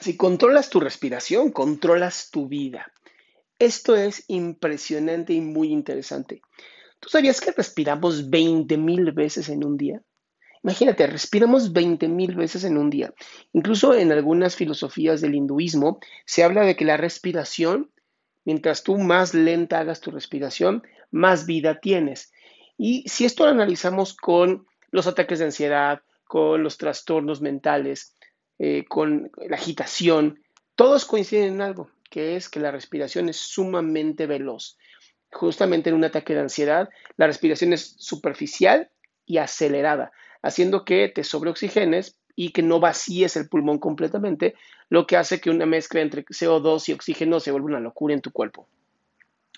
Si controlas tu respiración, controlas tu vida. Esto es impresionante y muy interesante. ¿Tú sabías que respiramos 20 mil veces en un día? Imagínate, respiramos 20 mil veces en un día. Incluso en algunas filosofías del hinduismo se habla de que la respiración, mientras tú más lenta hagas tu respiración, más vida tienes. Y si esto lo analizamos con los ataques de ansiedad, con los trastornos mentales, eh, con la agitación, todos coinciden en algo, que es que la respiración es sumamente veloz. Justamente en un ataque de ansiedad, la respiración es superficial y acelerada haciendo que te sobreoxigenes y que no vacíes el pulmón completamente, lo que hace que una mezcla entre CO2 y oxígeno se vuelva una locura en tu cuerpo.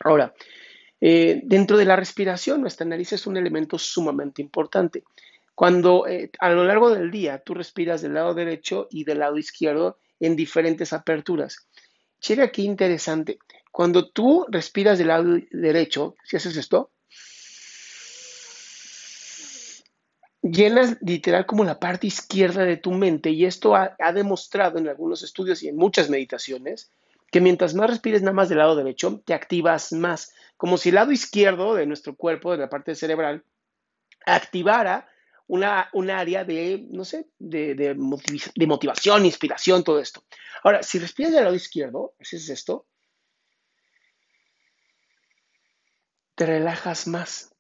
Ahora, eh, dentro de la respiración, nuestra nariz es un elemento sumamente importante. Cuando eh, a lo largo del día tú respiras del lado derecho y del lado izquierdo en diferentes aperturas. Checa qué interesante. Cuando tú respiras del lado derecho, si haces esto, llenas literal como la parte izquierda de tu mente y esto ha, demostrado en algunos estudios y en muchas meditaciones que mientras más respires nada más del lado derecho, te activas más, como si el lado izquierdo de nuestro cuerpo, de la parte cerebral, activara una, un área de, no sé, de, de, de, motivación, inspiración, todo esto. Ahora, si respiras del lado izquierdo, haces esto, te relajas más.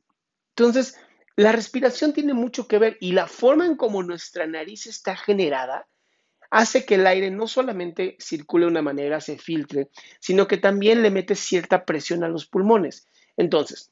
Entonces, la respiración tiene mucho que ver y la forma en cómo nuestra nariz está generada hace que el aire no solamente circule de una manera, se filtre, sino que también le mete cierta presión a los pulmones. Entonces,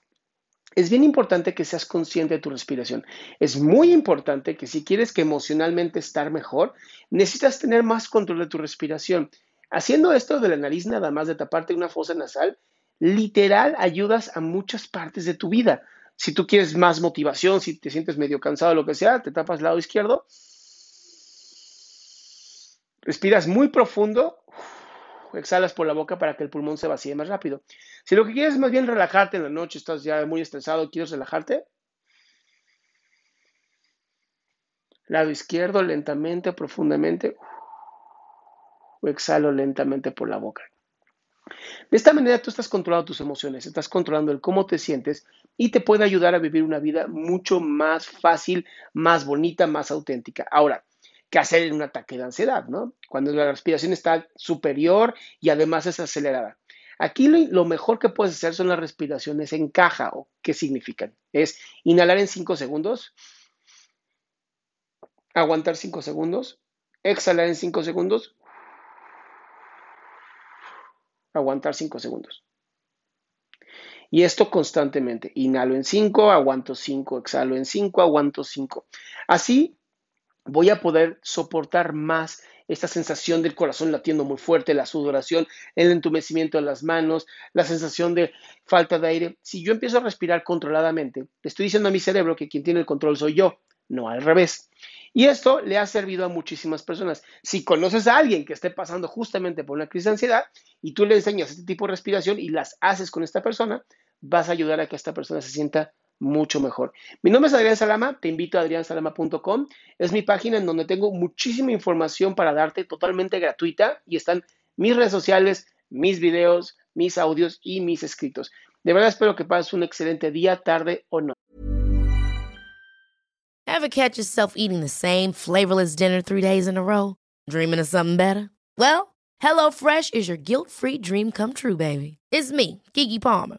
es bien importante que seas consciente de tu respiración. Es muy importante que si quieres que emocionalmente estar mejor, necesitas tener más control de tu respiración. Haciendo esto de la nariz nada más de taparte una fosa nasal, literal ayudas a muchas partes de tu vida. Si tú quieres más motivación, si te sientes medio cansado, lo que sea, te tapas el lado izquierdo. Respiras muy profundo. Exhalas por la boca para que el pulmón se vacíe más rápido. Si lo que quieres es más bien relajarte en la noche, estás ya muy estresado, quieres relajarte. Lado izquierdo, lentamente, profundamente. Exhalo lentamente por la boca. De esta manera tú estás controlando tus emociones, estás controlando el cómo te sientes y te puede ayudar a vivir una vida mucho más fácil, más bonita, más auténtica. Ahora, ¿qué hacer en un ataque de ansiedad, no? Cuando la respiración está superior y además es acelerada. Aquí lo, mejor que puedes hacer son las respiraciones en caja. ¿o ¿Qué significan? Es inhalar en 5 segundos, aguantar 5 segundos, exhalar en 5 segundos, aguantar 5 segundos. Y esto constantemente. Inhalo en 5, aguanto 5, exhalo en 5, aguanto 5. Así voy a poder soportar más esta sensación del corazón latiendo muy fuerte, la sudoración, el entumecimiento de las manos, la sensación de falta de aire. Si yo empiezo a respirar controladamente, le estoy diciendo a mi cerebro que quien tiene el control soy yo, no al revés. Y esto le ha servido a muchísimas personas. Si conoces a alguien que esté pasando justamente por una crisis de ansiedad y tú le enseñas este tipo de respiración y las haces con esta persona, vas a ayudar a que esta persona se sienta mucho mejor. Mi nombre es Adrián Salama, te invito a adriansalama.com. Es mi página en donde tengo muchísima información para darte totalmente gratuita y están mis redes sociales, mis videos, mis audios y mis escritos. De verdad espero que pases un excelente día, tarde o no. Ever catch yourself eating the same flavorless dinner three days in a row? Dreaming of something better? Well, HelloFresh is your guilt-free dream come true, baby. It's me, Kiki Palmer.